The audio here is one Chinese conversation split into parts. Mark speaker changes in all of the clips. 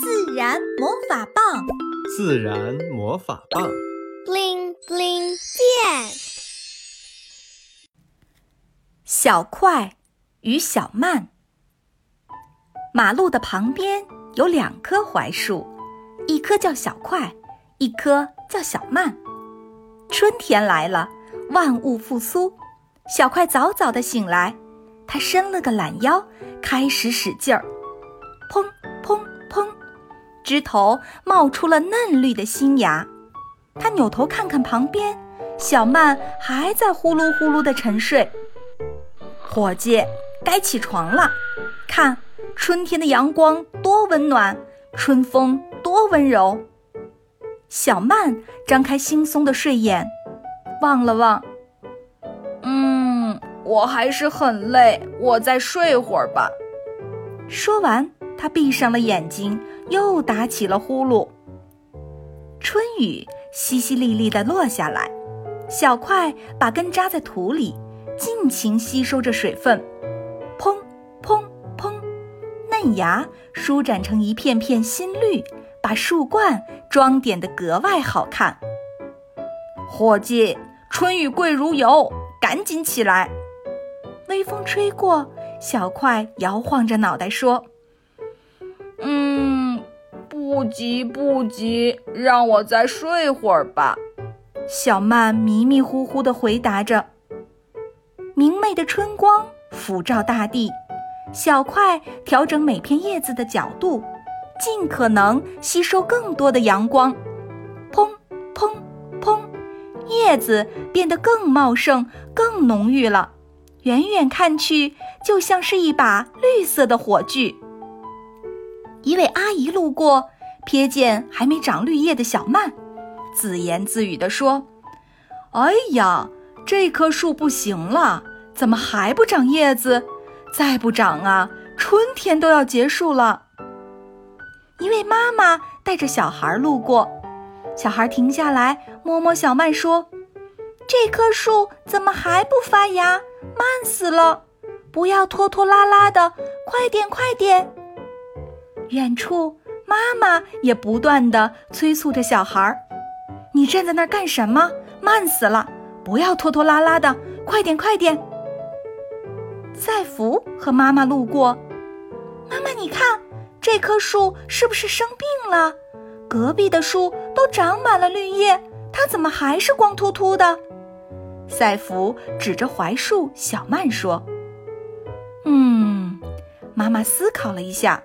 Speaker 1: 自然魔法棒，
Speaker 2: 自然魔法棒
Speaker 3: ，bling bling 变。
Speaker 1: 小快与小慢。马路的旁边有两棵槐树，一棵叫小快，一棵叫小慢。春天来了，万物复苏。小快早早的醒来，他伸了个懒腰，开始使劲儿，砰砰砰，枝头冒出了嫩绿的新芽。他扭头看看旁边，小曼还在呼噜呼噜的沉睡。伙计，该起床了，看，春天的阳光多温暖，春风多温柔。小曼张开惺忪的睡眼，望了望。
Speaker 4: 嗯我还是很累，我再睡会儿吧。
Speaker 1: 说完，他闭上了眼睛，又打起了呼噜。春雨淅淅沥沥地落下来，小块把根扎在土里，尽情吸收着水分。砰砰砰，嫩芽舒展成一片片新绿，把树冠装点得格外好看。
Speaker 4: 伙计，春雨贵如油，赶紧起来！
Speaker 1: 微风吹过，小快摇晃着脑袋说：“，
Speaker 4: 不急不急，让我再睡会儿吧。”
Speaker 1: 小曼迷迷糊糊地回答着。明媚的春光抚照大地，小快调整每片叶子的角度，尽可能吸收更多的阳光。砰砰砰，叶子变得更茂盛、更浓郁了。远远看去，就像是一把绿色的火炬。一位阿姨路过，瞥见还没长绿叶的小曼，自言自语地说：“
Speaker 4: 哎呀，这棵树不行了，怎么还不长叶子？再不长啊，春天都要结束了。”
Speaker 1: 一位妈妈带着小孩路过，小孩停下来摸摸小曼说：“这棵树怎么还不发芽？”慢死了！不要拖拖拉拉的，快点快点！远处，妈妈也不断的催促着小孩儿：“你站在那儿干什么？慢死了！不要拖拖拉拉的，快点快点！”赛福和妈妈路过，妈妈，你看这棵树是不是生病了？隔壁的树都长满了绿叶，它怎么还是光秃秃的？赛弗指着槐树，小曼说：“嗯。”妈妈思考了一下，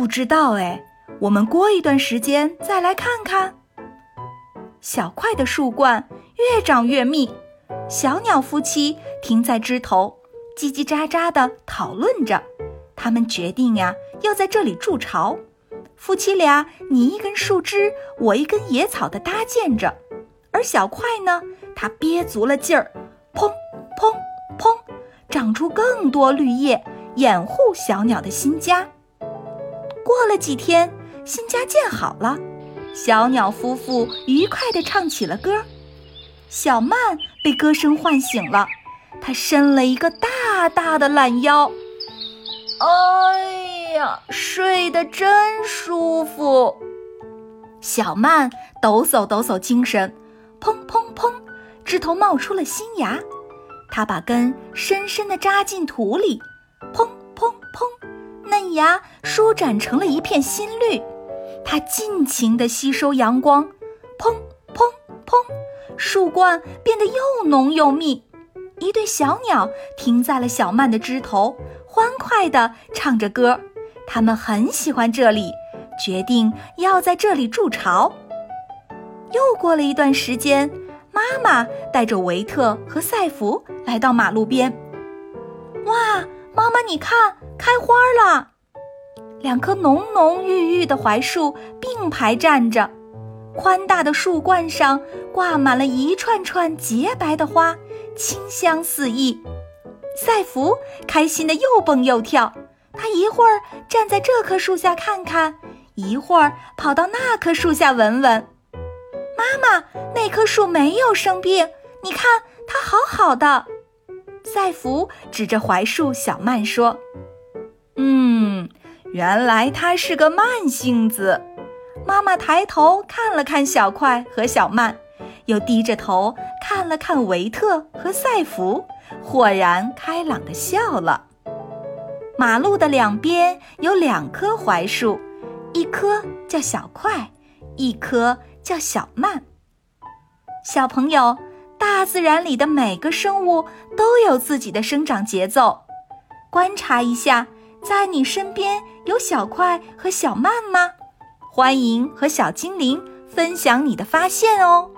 Speaker 1: 不知道哎，我们过一段时间再来看看。小块的树冠越长越密，小鸟夫妻停在枝头，叽叽喳喳地讨论着。他们决定呀，要在这里筑巢。夫妻俩你一根树枝，我一根野草的搭建着，而小块呢？他憋足了劲儿，砰砰砰，长出更多绿叶，掩护小鸟的新家。过了几天，新家建好了，小鸟夫妇愉快地唱起了歌。小曼被歌声唤醒了，她伸了一个大大的懒腰。
Speaker 4: 哎呀，睡得真舒服！
Speaker 1: 小曼抖擞抖擞精神，砰砰砰。枝头冒出了新芽，它把根深深地扎进土里，芽舒展成了一片新绿。它尽情地吸收阳光，砰砰砰，树冠变得又浓又密。一对小鸟停在了小曼的枝头，欢快地唱着歌。它们很喜欢这里，决定要在这里筑巢。又过了一段时间。妈妈带着维特和赛弗来到马路边。哇，妈妈，你看，开花了！两棵浓浓郁郁的槐树并排站着，宽大的树冠上挂满了一串串洁白的花，清香四溢。赛弗开心的又蹦又跳，他一会儿站在这棵树下看看，一会儿跑到那棵树下闻闻。妈妈，那棵树没有生病，你看它好好的。赛弗指着槐树，小曼说：“，原来他是个慢性子。妈妈抬头看了看小快和小曼，又低着头看了看维特和赛弗，豁然开朗地笑了。马路的两边有两棵槐树，一棵叫小快，一棵叫小曼。小朋友，大自然里的每个生物都有自己的生长节奏。观察一下，在你身边有小快和小慢吗？欢迎和小精灵分享你的发现哦。